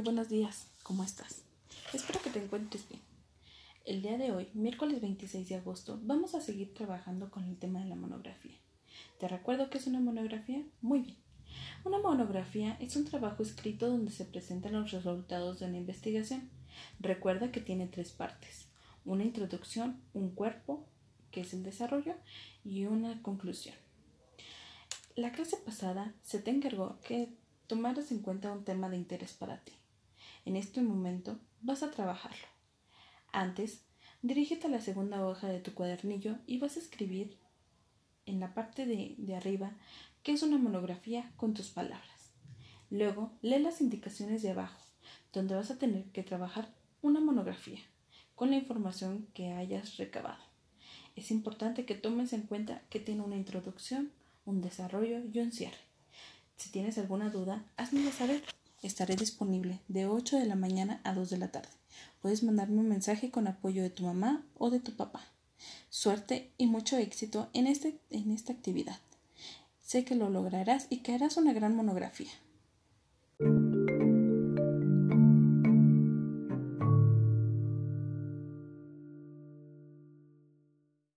buenos días, ¿cómo estás? Espero que te encuentres bien. El día de hoy, miércoles 26 de agosto, vamos a seguir trabajando con el tema de la monografía. ¿Te recuerdo qué es una monografía? Muy bien. Una monografía es un trabajo escrito donde se presentan los resultados de una investigación. Recuerda que tiene tres partes. Una introducción, un cuerpo, que es el desarrollo, y una conclusión. La clase pasada se te encargó que tomaras en cuenta un tema de interés para ti. En este momento vas a trabajarlo. Antes, dirígete a la segunda hoja de tu cuadernillo y vas a escribir en la parte de, arriba qué es una monografía con tus palabras. Luego, lee las indicaciones de abajo, donde vas a tener que trabajar una monografía con la información que hayas recabado. Es importante que tomes en cuenta que tiene una introducción, un desarrollo y un cierre. Si tienes alguna duda, házmelo saber. Estaré disponible de 8 de la mañana a 2 de la tarde. Puedes mandarme un mensaje con apoyo de tu mamá o de tu papá. Suerte y mucho éxito en, este, en esta actividad. Sé que lo lograrás y que harás una gran monografía.